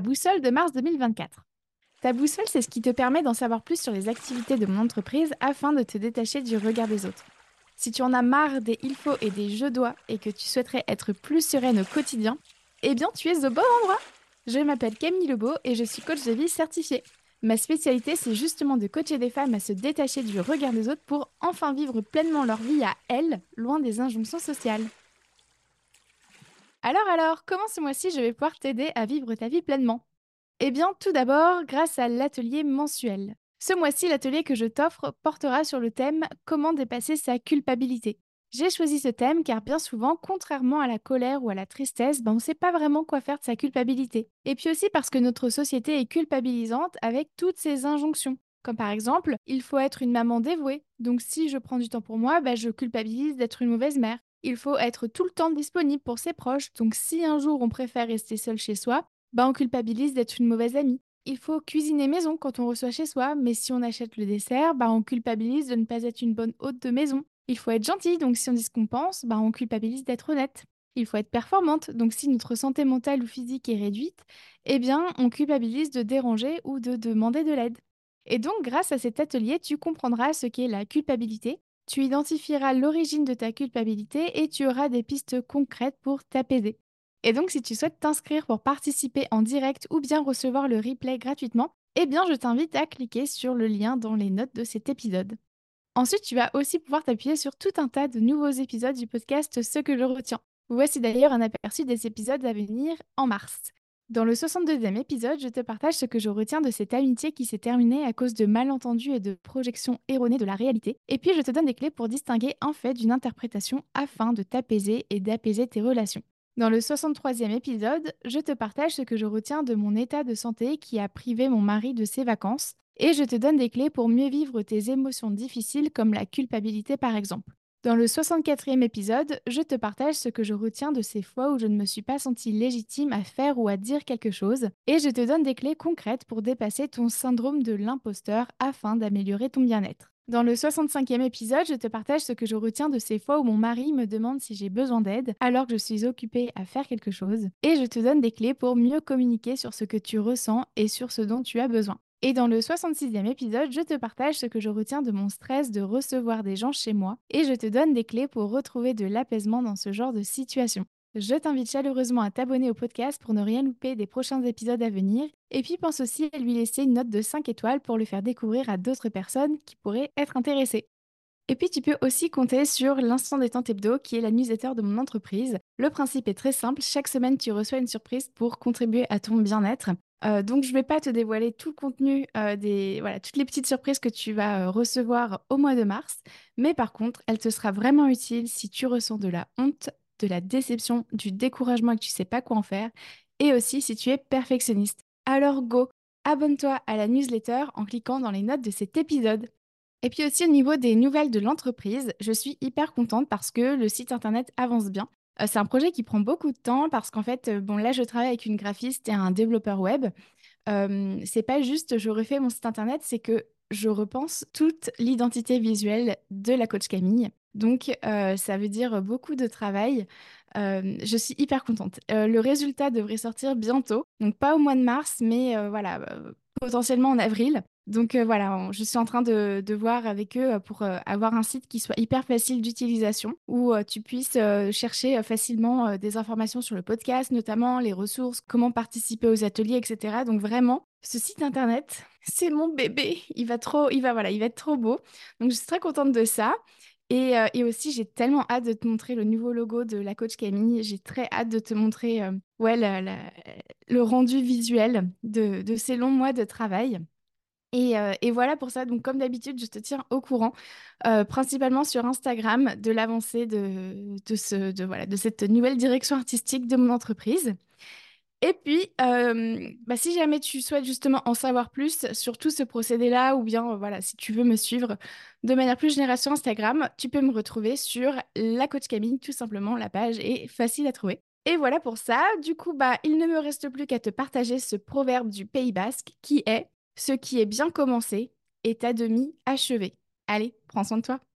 boussole de mars 2024. Ta boussole, c'est ce qui te permet d'en savoir plus sur les activités de mon entreprise afin de te détacher du regard des autres. Si tu en as marre des il faut et des je dois et que tu souhaiterais être plus sereine au quotidien, eh bien tu es au bon endroit. Je m'appelle Camille Lebeau et je suis coach de vie certifiée. Ma spécialité, c'est justement de coacher des femmes à se détacher du regard des autres pour enfin vivre pleinement leur vie à elles, loin des injonctions sociales. Alors alors, comment ce mois-ci je vais pouvoir t'aider à vivre ta vie pleinement? Eh bien, tout d'abord, grâce à l'atelier mensuel. Ce mois-ci, l'atelier que je t'offre portera sur le thème Comment dépasser sa culpabilité. J'ai choisi ce thème car bien souvent, contrairement à la colère ou à la tristesse, ben on ne sait pas vraiment quoi faire de sa culpabilité. Et puis aussi parce que notre société est culpabilisante avec toutes ces injonctions. Comme par exemple, il faut être une maman dévouée. Donc si je prends du temps pour moi, ben je culpabilise d'être une mauvaise mère. Il faut être tout le temps disponible pour ses proches. Donc si un jour on préfère rester seul chez soi, ben on culpabilise d'être une mauvaise amie. Il faut cuisiner maison quand on reçoit chez soi, mais si on achète le dessert, ben on culpabilise de ne pas être une bonne hôte de maison. Il faut être gentil, donc si on dit ce qu'on pense, bah, on culpabilise d'être honnête. Il faut être performante, donc si notre santé mentale ou physique est réduite, eh bien, on culpabilise de déranger ou de demander de l'aide. Et donc, grâce à cet atelier, tu comprendras ce qu'est la culpabilité, tu identifieras l'origine de ta culpabilité et tu auras des pistes concrètes pour t'apaiser. Et donc, si tu souhaites t'inscrire pour participer en direct ou bien recevoir le replay gratuitement, eh bien, je t'invite à cliquer sur le lien dans les notes de cet épisode. Ensuite, tu vas aussi pouvoir t'appuyer sur tout un tas de nouveaux épisodes du podcast Ce que je retiens. Voici d'ailleurs un aperçu des épisodes à venir en mars. Dans le 62e épisode, je te partage ce que je retiens de cette amitié qui s'est terminée à cause de malentendus et de projections erronées de la réalité. Et puis, je te donne des clés pour distinguer un fait d'une interprétation afin de t'apaiser et d'apaiser tes relations. Dans le 63e épisode, je te partage ce que je retiens de mon état de santé qui a privé mon mari de ses vacances et je te donne des clés pour mieux vivre tes émotions difficiles comme la culpabilité par exemple. Dans le 64e épisode, je te partage ce que je retiens de ces fois où je ne me suis pas sentie légitime à faire ou à dire quelque chose, et je te donne des clés concrètes pour dépasser ton syndrome de l'imposteur afin d'améliorer ton bien-être. Dans le 65e épisode, je te partage ce que je retiens de ces fois où mon mari me demande si j'ai besoin d'aide alors que je suis occupée à faire quelque chose, et je te donne des clés pour mieux communiquer sur ce que tu ressens et sur ce dont tu as besoin. Et dans le 66e épisode, je te partage ce que je retiens de mon stress de recevoir des gens chez moi et je te donne des clés pour retrouver de l'apaisement dans ce genre de situation. Je t'invite chaleureusement à t'abonner au podcast pour ne rien louper des prochains épisodes à venir. Et puis pense aussi à lui laisser une note de 5 étoiles pour le faire découvrir à d'autres personnes qui pourraient être intéressées. Et puis tu peux aussi compter sur l'instant détente hebdo qui est la newsletter de mon entreprise. Le principe est très simple, chaque semaine tu reçois une surprise pour contribuer à ton bien-être. Euh, donc, je ne vais pas te dévoiler tout le contenu, euh, des, voilà, toutes les petites surprises que tu vas euh, recevoir au mois de mars. Mais par contre, elle te sera vraiment utile si tu ressens de la honte, de la déception, du découragement et que tu ne sais pas quoi en faire. Et aussi si tu es perfectionniste. Alors, go, abonne-toi à la newsletter en cliquant dans les notes de cet épisode. Et puis aussi au niveau des nouvelles de l'entreprise, je suis hyper contente parce que le site internet avance bien. Euh, c'est un projet qui prend beaucoup de temps parce qu'en fait, euh, bon, là, je travaille avec une graphiste et un développeur web. Euh, c'est pas juste je refais mon site internet, c'est que je repense toute l'identité visuelle de la coach Camille. Donc, ça veut dire beaucoup de travail. je suis hyper contente. le résultat devrait sortir bientôt, donc pas au mois de mars, mais voilà, potentiellement en avril. Donc euh, voilà, je suis en train de, voir avec eux euh, pour euh, avoir un site qui soit hyper facile d'utilisation, où tu puisses chercher facilement des informations sur le podcast, notamment les ressources, comment participer aux ateliers, etc. Donc vraiment, ce site internet, c'est mon bébé. Il va trop, il va voilà, il va être trop beau. Donc je suis très contente de ça. Et, aussi, j'ai tellement hâte de te montrer le nouveau logo de la coach Camille. J'ai très hâte de te montrer ouais, le rendu visuel de, de ces longs mois de travail. Euh, et, voilà pour ça. Donc, comme d'habitude, je te tiens au courant, euh, principalement sur Instagram, de l'avancée de, cette nouvelle direction artistique de mon entreprise. Et puis, euh, bah, si jamais tu souhaites justement en savoir plus sur tout ce procédé-là, ou bien voilà, si tu veux me suivre de manière plus générale sur Instagram, tu peux me retrouver sur la coach Camille, tout simplement. La page est facile à trouver. Et voilà pour ça. Du coup, bah, il ne me reste plus qu'à te partager ce proverbe du Pays Basque qui est ce qui est bien commencé est à demi achevé. Allez, prends soin de toi.